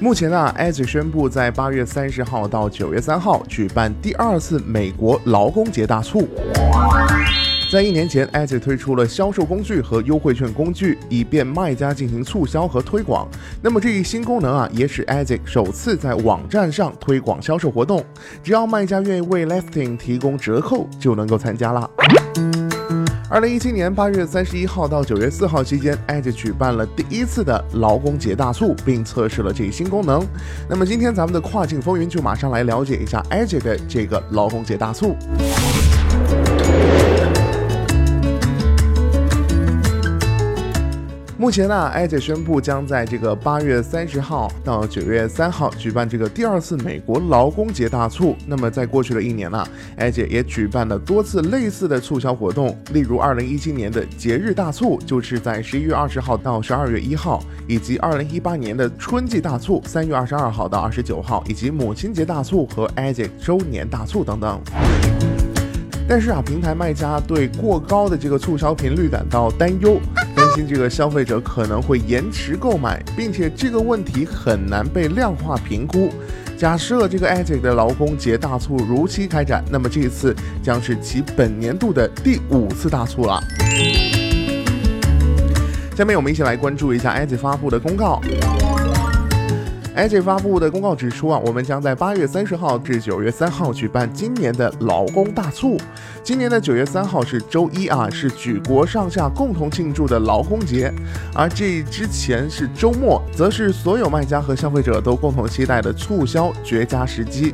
目前呢 a z 宣布在八月三十号到九月三号举办第二次美国劳工节大促。在一年前 a z 推出了销售工具和优惠券工具，以便卖家进行促销和推广。那么这一新功能啊，也使 a z 首次在网站上推广销售活动。只要卖家愿意为 Lifting 提供折扣，就能够参加了。二零一七年八月三十一号到九月四号期间，Edge 举办了第一次的劳工节大促，并测试了这一新功能。那么今天咱们的跨境风云就马上来了解一下 Edge 的这个劳工节大促。目前呢，艾姐宣布将在这个八月三十号到九月三号举办这个第二次美国劳工节大促。那么在过去的一年呢，艾姐也举办了多次类似的促销活动，例如二零一七年的节日大促，就是在十一月二十号到十二月一号，以及二零一八年的春季大促，三月二十二号到二十九号，以及母亲节大促和艾姐周年大促等等。但是啊，平台卖家对过高的这个促销频率感到担忧，担心这个消费者可能会延迟购买，并且这个问题很难被量化评估。假设这个 AZ 的劳工节大促如期开展，那么这一次将是其本年度的第五次大促了。下面我们一起来关注一下 AZ 发布的公告。AJ 发布的公告指出啊，我们将在八月三十号至九月三号举办今年的劳工大促。今年的九月三号是周一啊，是举国上下共同庆祝的劳工节，而这之前是周末，则是所有卖家和消费者都共同期待的促销绝佳时机。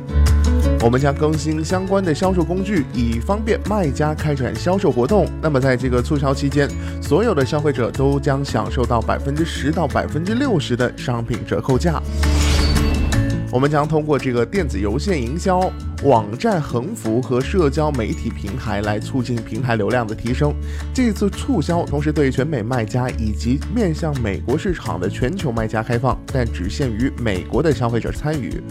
我们将更新相关的销售工具，以方便卖家开展销售活动。那么，在这个促销期间，所有的消费者都将享受到百分之十到百分之六十的商品折扣价。我们将通过这个电子邮件营销、网站横幅和社交媒体平台来促进平台流量的提升。这次促销同时对全美卖家以及面向美国市场的全球卖家开放，但只限于美国的消费者参与。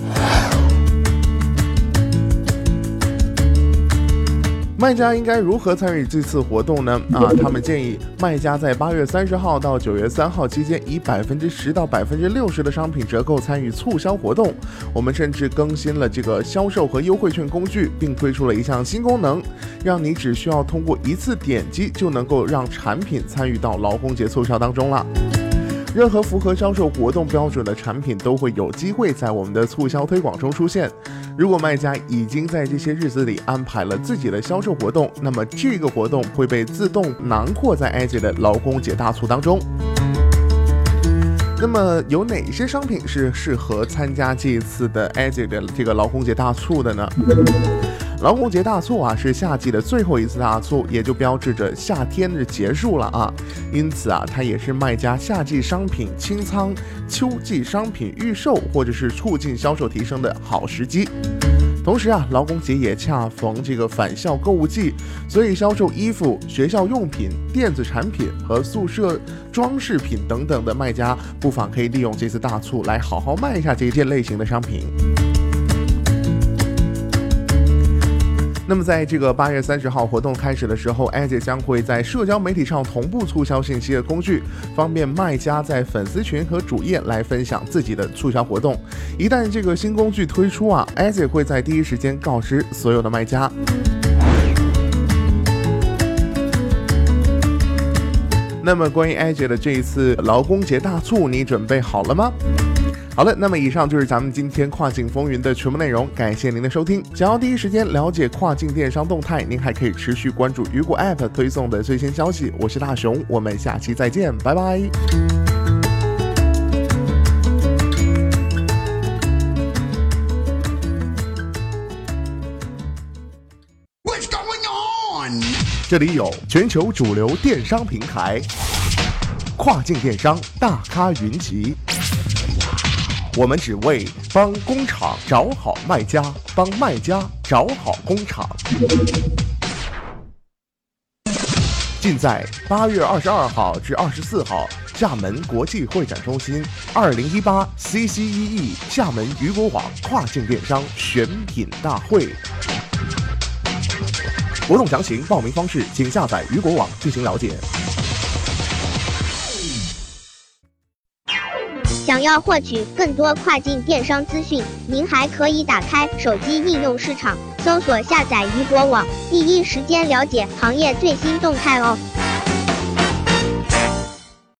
卖家应该如何参与这次活动呢？啊，他们建议卖家在八月三十号到九月三号期间，以百分之十到百分之六十的商品折扣参与促销活动。我们甚至更新了这个销售和优惠券工具，并推出了一项新功能，让你只需要通过一次点击就能够让产品参与到劳工节促销当中了。任何符合销售活动标准的产品都会有机会在我们的促销推广中出现。如果卖家已经在这些日子里安排了自己的销售活动，那么这个活动会被自动囊括在艾姐的劳工节大促当中。那么有哪些商品是适合参加这一次的艾姐的这个劳工节大促的呢？劳工节大促啊，是夏季的最后一次大促，也就标志着夏天的结束了啊。因此啊，它也是卖家夏季商品清仓、秋季商品预售或者是促进销售提升的好时机。同时啊，劳工节也恰逢这个返校购物季，所以销售衣服、学校用品、电子产品和宿舍装饰品等等的卖家，不妨可以利用这次大促来好好卖一下这一件类型的商品。那么，在这个八月三十号活动开始的时候，艾姐将会在社交媒体上同步促销信息的工具，方便卖家在粉丝群和主页来分享自己的促销活动。一旦这个新工具推出啊，艾姐会在第一时间告知所有的卖家。那么，关于艾姐的这一次劳工节大促，你准备好了吗？好了，那么以上就是咱们今天跨境风云的全部内容，感谢您的收听。想要第一时间了解跨境电商动态，您还可以持续关注雨果 App 推送的最新消息。我是大熊，我们下期再见，拜拜。What's going on？这里有全球主流电商平台，跨境电商大咖云集。我们只为帮工厂找好卖家，帮卖家找好工厂。尽在八月二十二号至二十四号厦门国际会展中心二零一八 CCEE 厦门雨果网跨境电商选品大会。活动详情、报名方式，请下载雨果网进行了解。想要获取更多跨境电商资讯，您还可以打开手机应用市场，搜索下载雨果网，第一时间了解行业最新动态哦。